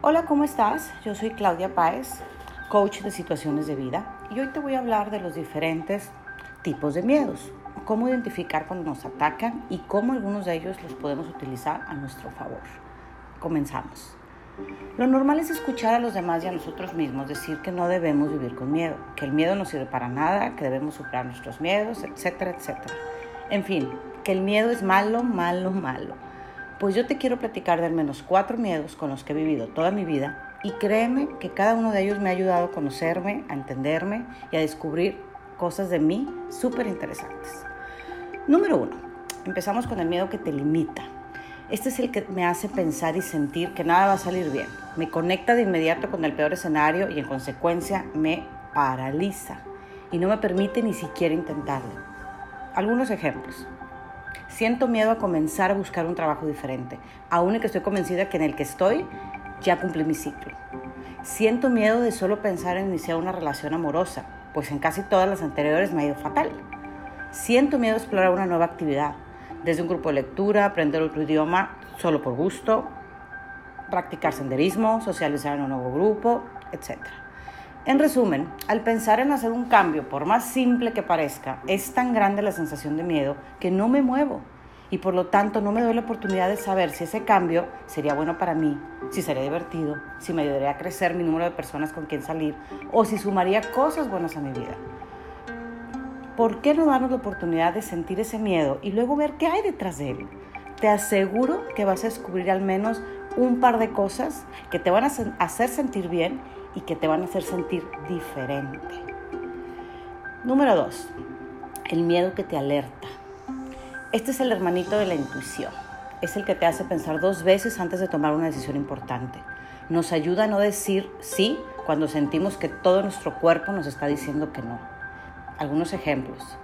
Hola, ¿cómo estás? Yo soy Claudia Páez, coach de situaciones de vida, y hoy te voy a hablar de los diferentes tipos de miedos, cómo identificar cuando nos atacan y cómo algunos de ellos los podemos utilizar a nuestro favor. Comenzamos. Lo normal es escuchar a los demás y a nosotros mismos decir que no debemos vivir con miedo, que el miedo no sirve para nada, que debemos superar nuestros miedos, etcétera, etcétera. En fin, que el miedo es malo, malo, malo. Pues yo te quiero platicar de al menos cuatro miedos con los que he vivido toda mi vida y créeme que cada uno de ellos me ha ayudado a conocerme, a entenderme y a descubrir cosas de mí súper interesantes. Número uno, empezamos con el miedo que te limita. Este es el que me hace pensar y sentir que nada va a salir bien. Me conecta de inmediato con el peor escenario y en consecuencia me paraliza y no me permite ni siquiera intentarlo. Algunos ejemplos. Siento miedo a comenzar a buscar un trabajo diferente, aún que estoy convencida que en el que estoy ya cumplí mi ciclo. Siento miedo de solo pensar en iniciar una relación amorosa, pues en casi todas las anteriores me ha ido fatal. Siento miedo a explorar una nueva actividad, desde un grupo de lectura, aprender otro idioma solo por gusto, practicar senderismo, socializar en un nuevo grupo, etc. En resumen, al pensar en hacer un cambio, por más simple que parezca, es tan grande la sensación de miedo que no me muevo y por lo tanto no me doy la oportunidad de saber si ese cambio sería bueno para mí, si sería divertido, si me ayudaría a crecer mi número de personas con quien salir o si sumaría cosas buenas a mi vida. ¿por qué no darnos la oportunidad de sentir ese miedo y luego ver qué hay detrás de él? Te aseguro que vas a descubrir al menos un par de cosas que te van a hacer sentir bien y que te van a hacer sentir diferente. Número dos, el miedo que te alerta. Este es el hermanito de la intuición. Es el que te hace pensar dos veces antes de tomar una decisión importante. Nos ayuda a no decir sí cuando sentimos que todo nuestro cuerpo nos está diciendo que no algunos ejemplos.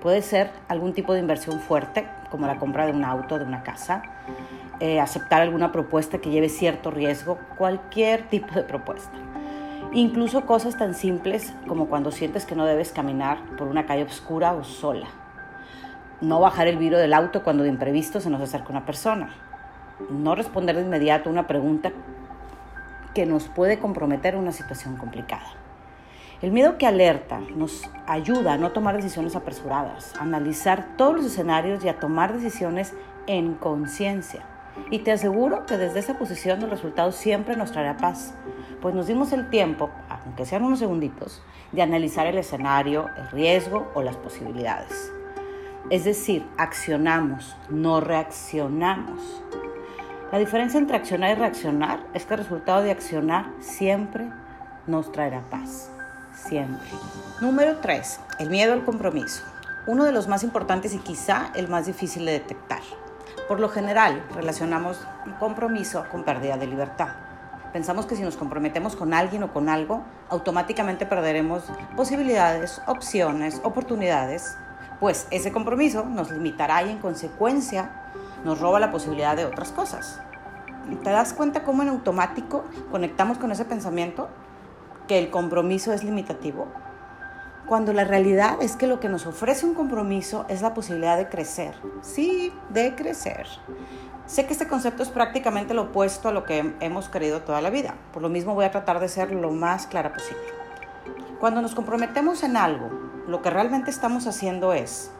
Puede ser algún tipo de inversión fuerte, como la compra de un auto, de una casa, eh, aceptar alguna propuesta que lleve cierto riesgo, cualquier tipo de propuesta. Incluso cosas tan simples como cuando sientes que no debes caminar por una calle oscura o sola. No bajar el vidrio del auto cuando de imprevisto se nos acerca una persona. No responder de inmediato una pregunta que nos puede comprometer una situación complicada. El miedo que alerta nos ayuda a no tomar decisiones apresuradas, a analizar todos los escenarios y a tomar decisiones en conciencia. Y te aseguro que desde esa posición el resultado siempre nos traerá paz, pues nos dimos el tiempo, aunque sean unos segunditos, de analizar el escenario, el riesgo o las posibilidades. Es decir, accionamos, no reaccionamos. La diferencia entre accionar y reaccionar es que el resultado de accionar siempre nos traerá paz siempre. Número 3. El miedo al compromiso. Uno de los más importantes y quizá el más difícil de detectar. Por lo general, relacionamos compromiso con pérdida de libertad. Pensamos que si nos comprometemos con alguien o con algo, automáticamente perderemos posibilidades, opciones, oportunidades, pues ese compromiso nos limitará y en consecuencia nos roba la posibilidad de otras cosas. ¿Te das cuenta cómo en automático conectamos con ese pensamiento? que el compromiso es limitativo, cuando la realidad es que lo que nos ofrece un compromiso es la posibilidad de crecer. Sí, de crecer. Sé que este concepto es prácticamente lo opuesto a lo que hemos creído toda la vida. Por lo mismo voy a tratar de ser lo más clara posible. Cuando nos comprometemos en algo, lo que realmente estamos haciendo es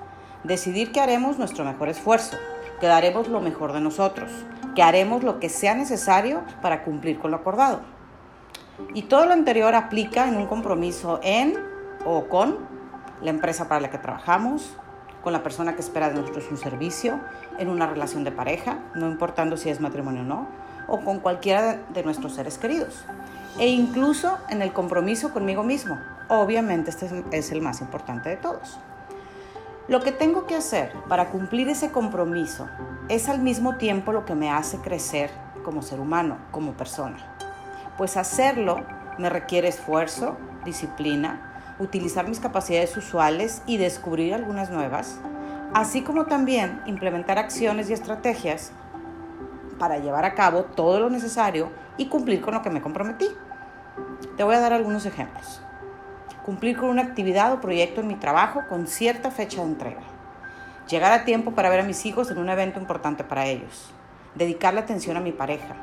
decidir que haremos nuestro mejor esfuerzo, que daremos lo mejor de nosotros, que haremos lo que sea necesario para cumplir con lo acordado. Y todo lo anterior aplica en un compromiso en o con la empresa para la que trabajamos, con la persona que espera de nosotros un servicio, en una relación de pareja, no importando si es matrimonio o no, o con cualquiera de nuestros seres queridos. E incluso en el compromiso conmigo mismo. Obviamente este es el más importante de todos. Lo que tengo que hacer para cumplir ese compromiso es al mismo tiempo lo que me hace crecer como ser humano, como persona pues hacerlo me requiere esfuerzo, disciplina, utilizar mis capacidades usuales y descubrir algunas nuevas, así como también implementar acciones y estrategias para llevar a cabo todo lo necesario y cumplir con lo que me comprometí. Te voy a dar algunos ejemplos. Cumplir con una actividad o proyecto en mi trabajo con cierta fecha de entrega. Llegar a tiempo para ver a mis hijos en un evento importante para ellos. Dedicar la atención a mi pareja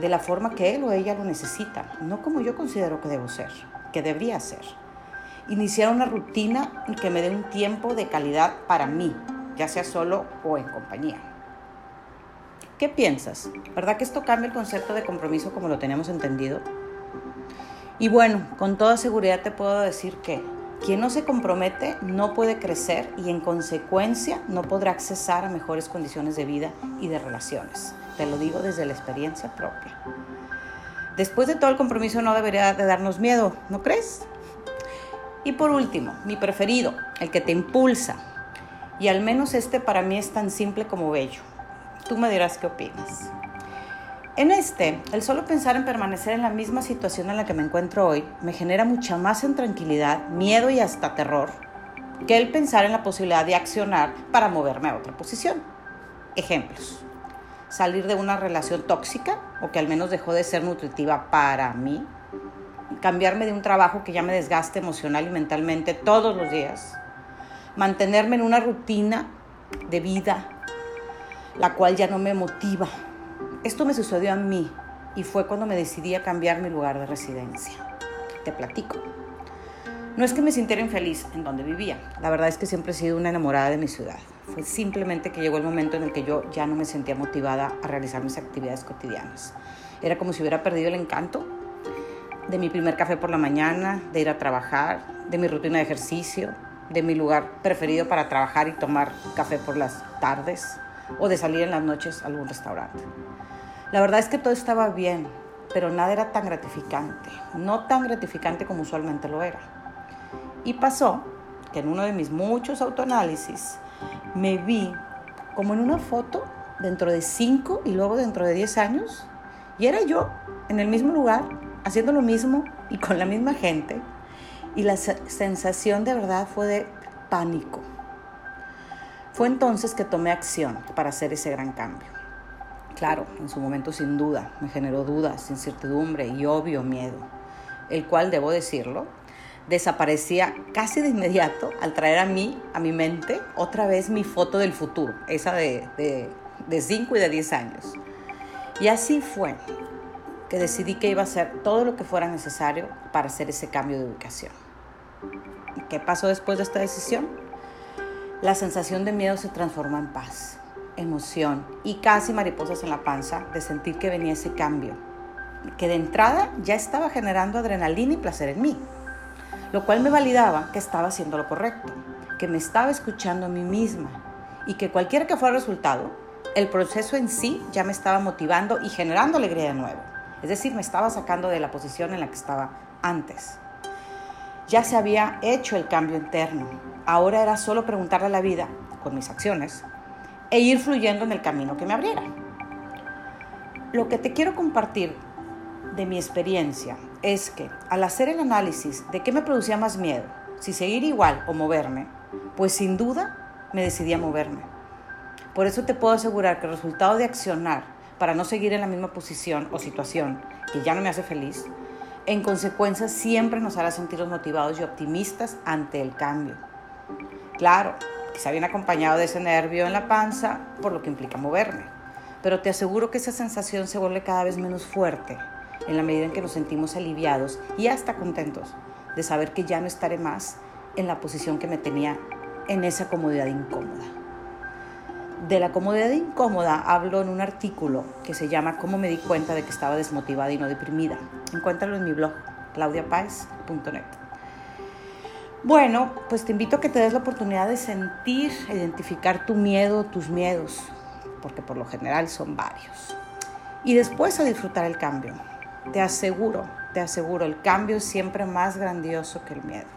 de la forma que él o ella lo necesita, no como yo considero que debo ser, que debería ser. Iniciar una rutina que me dé un tiempo de calidad para mí, ya sea solo o en compañía. ¿Qué piensas? ¿Verdad que esto cambia el concepto de compromiso como lo tenemos entendido? Y bueno, con toda seguridad te puedo decir que quien no se compromete no puede crecer y en consecuencia no podrá accesar a mejores condiciones de vida y de relaciones. Te lo digo desde la experiencia propia. Después de todo el compromiso no debería de darnos miedo, ¿no crees? Y por último, mi preferido, el que te impulsa. Y al menos este para mí es tan simple como bello. Tú me dirás qué opinas. En este, el solo pensar en permanecer en la misma situación en la que me encuentro hoy me genera mucha más intranquilidad, miedo y hasta terror que el pensar en la posibilidad de accionar para moverme a otra posición. Ejemplos. Salir de una relación tóxica o que al menos dejó de ser nutritiva para mí. Cambiarme de un trabajo que ya me desgaste emocional y mentalmente todos los días. Mantenerme en una rutina de vida la cual ya no me motiva esto me sucedió a mí y fue cuando me decidí a cambiar mi lugar de residencia. Te platico. No es que me sintiera infeliz en donde vivía, la verdad es que siempre he sido una enamorada de mi ciudad. Fue simplemente que llegó el momento en el que yo ya no me sentía motivada a realizar mis actividades cotidianas. Era como si hubiera perdido el encanto de mi primer café por la mañana, de ir a trabajar, de mi rutina de ejercicio, de mi lugar preferido para trabajar y tomar café por las tardes o de salir en las noches a algún restaurante. La verdad es que todo estaba bien, pero nada era tan gratificante, no tan gratificante como usualmente lo era. Y pasó que en uno de mis muchos autoanálisis me vi como en una foto dentro de 5 y luego dentro de 10 años, y era yo en el mismo lugar, haciendo lo mismo y con la misma gente, y la sensación de verdad fue de pánico. Fue entonces que tomé acción para hacer ese gran cambio. Claro, en su momento sin duda me generó dudas, incertidumbre y obvio miedo, el cual, debo decirlo, desaparecía casi de inmediato al traer a mí, a mi mente, otra vez mi foto del futuro, esa de 5 y de 10 años. Y así fue que decidí que iba a hacer todo lo que fuera necesario para hacer ese cambio de ubicación. ¿Qué pasó después de esta decisión? La sensación de miedo se transformó en paz emoción y casi mariposas en la panza de sentir que venía ese cambio, que de entrada ya estaba generando adrenalina y placer en mí, lo cual me validaba que estaba haciendo lo correcto, que me estaba escuchando a mí misma y que cualquiera que fuera el resultado, el proceso en sí ya me estaba motivando y generando alegría de nuevo. Es decir, me estaba sacando de la posición en la que estaba antes. Ya se había hecho el cambio interno. Ahora era solo preguntarle a la vida, con mis acciones, e ir fluyendo en el camino que me abriera. Lo que te quiero compartir de mi experiencia es que al hacer el análisis de qué me producía más miedo, si seguir igual o moverme, pues sin duda me decidí a moverme. Por eso te puedo asegurar que el resultado de accionar para no seguir en la misma posición o situación que ya no me hace feliz, en consecuencia siempre nos hará sentirnos motivados y optimistas ante el cambio. Claro, Quizá viene acompañado de ese nervio en la panza, por lo que implica moverme. Pero te aseguro que esa sensación se vuelve cada vez menos fuerte en la medida en que nos sentimos aliviados y hasta contentos de saber que ya no estaré más en la posición que me tenía en esa comodidad incómoda. De la comodidad incómoda hablo en un artículo que se llama Cómo me di cuenta de que estaba desmotivada y no deprimida. Encuéntralo en mi blog, claudiapaez.net. Bueno, pues te invito a que te des la oportunidad de sentir, identificar tu miedo, tus miedos, porque por lo general son varios. Y después a disfrutar el cambio. Te aseguro, te aseguro, el cambio es siempre más grandioso que el miedo.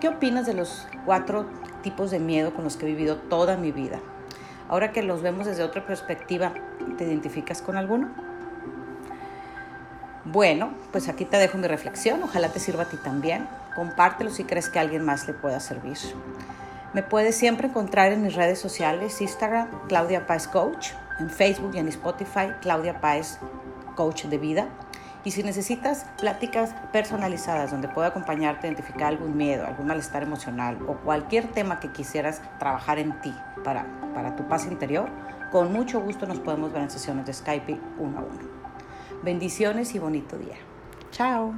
¿Qué opinas de los cuatro tipos de miedo con los que he vivido toda mi vida? Ahora que los vemos desde otra perspectiva, ¿te identificas con alguno? Bueno, pues aquí te dejo mi reflexión, ojalá te sirva a ti también. Compártelo si crees que alguien más le pueda servir. Me puedes siempre encontrar en mis redes sociales, Instagram, Claudia Páez Coach, en Facebook y en Spotify, Claudia Páez Coach de Vida. Y si necesitas pláticas personalizadas donde pueda acompañarte identificar algún miedo, algún malestar emocional o cualquier tema que quisieras trabajar en ti para, para tu paz interior, con mucho gusto nos podemos ver en sesiones de Skype uno a uno. Bendiciones y bonito día. Chao.